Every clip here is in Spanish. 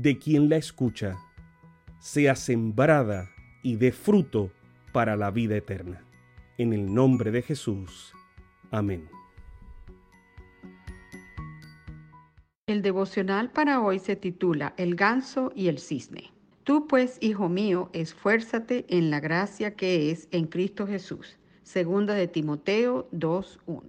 de quien la escucha, sea sembrada y dé fruto para la vida eterna. En el nombre de Jesús. Amén. El devocional para hoy se titula El ganso y el cisne. Tú pues, hijo mío, esfuérzate en la gracia que es en Cristo Jesús. Segunda de Timoteo 2.1.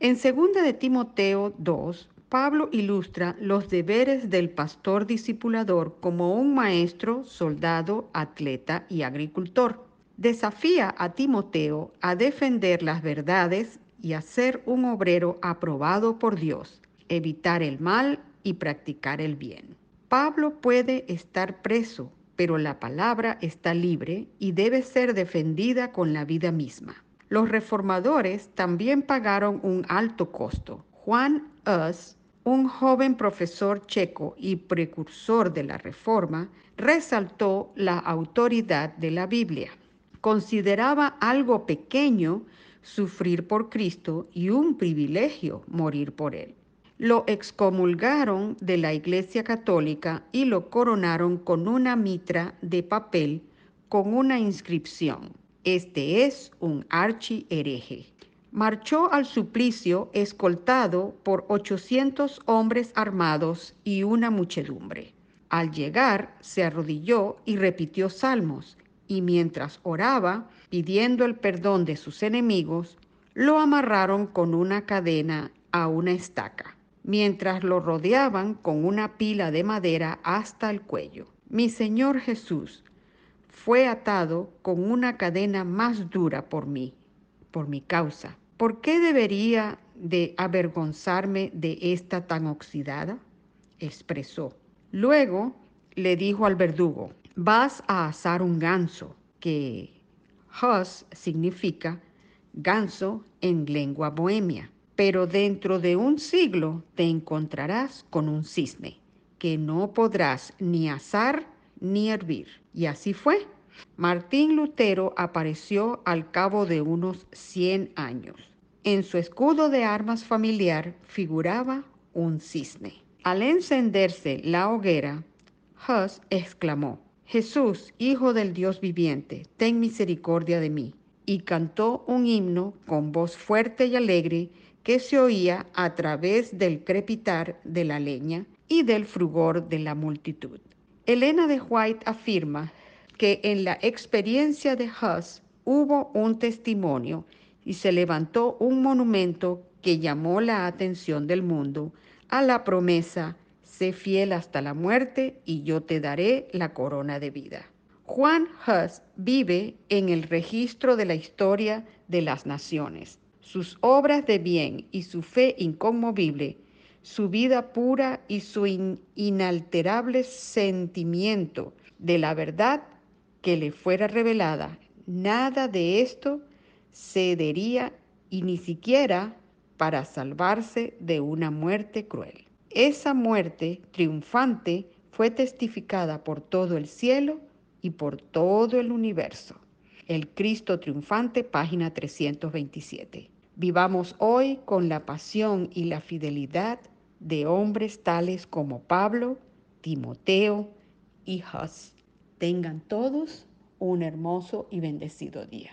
En segunda de Timoteo 2, Pablo ilustra los deberes del pastor discipulador como un maestro, soldado, atleta y agricultor. Desafía a Timoteo a defender las verdades y a ser un obrero aprobado por Dios, evitar el mal y practicar el bien. Pablo puede estar preso, pero la palabra está libre y debe ser defendida con la vida misma. Los reformadores también pagaron un alto costo. Juan Hus un joven profesor checo y precursor de la Reforma, resaltó la autoridad de la Biblia. Consideraba algo pequeño sufrir por Cristo y un privilegio morir por Él. Lo excomulgaron de la Iglesia Católica y lo coronaron con una mitra de papel con una inscripción. Este es un archi hereje marchó al suplicio escoltado por 800 hombres armados y una muchedumbre. Al llegar, se arrodilló y repitió salmos, y mientras oraba, pidiendo el perdón de sus enemigos, lo amarraron con una cadena a una estaca, mientras lo rodeaban con una pila de madera hasta el cuello. Mi Señor Jesús fue atado con una cadena más dura por mí, por mi causa ¿Por qué debería de avergonzarme de esta tan oxidada? expresó. Luego le dijo al verdugo, vas a asar un ganso, que hus significa ganso en lengua bohemia, pero dentro de un siglo te encontrarás con un cisne, que no podrás ni asar ni hervir. Y así fue. Martín Lutero apareció al cabo de unos 100 años en su escudo de armas familiar figuraba un cisne. Al encenderse la hoguera, Hus exclamó, Jesús, Hijo del Dios viviente, ten misericordia de mí. Y cantó un himno con voz fuerte y alegre que se oía a través del crepitar de la leña y del frugor de la multitud. Elena de White afirma que en la experiencia de Hus hubo un testimonio y se levantó un monumento que llamó la atención del mundo a la promesa, sé fiel hasta la muerte y yo te daré la corona de vida. Juan Hus vive en el registro de la historia de las naciones. Sus obras de bien y su fe inconmovible, su vida pura y su inalterable sentimiento de la verdad que le fuera revelada, nada de esto cedería y ni siquiera para salvarse de una muerte cruel. Esa muerte triunfante fue testificada por todo el cielo y por todo el universo. El Cristo triunfante, página 327. Vivamos hoy con la pasión y la fidelidad de hombres tales como Pablo, Timoteo y Hus. Tengan todos un hermoso y bendecido día.